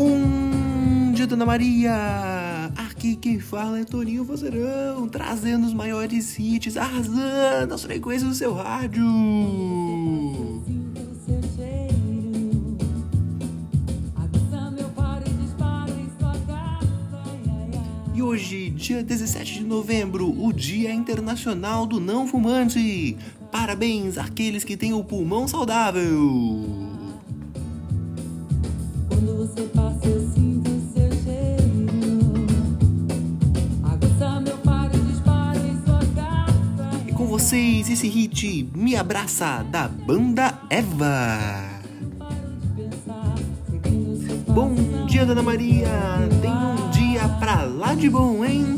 Bom dia, Dona Maria! Aqui quem fala é Toninho Vozeirão, trazendo os maiores hits, arrasando as frequências do seu rádio. E hoje, dia 17 de novembro, o Dia Internacional do Não Fumante. Parabéns àqueles que têm o pulmão saudável. E. E com vocês, esse hit Me Abraça, da banda Eva. Bom dia, Dona Maria. Tem um dia pra lá de bom, hein?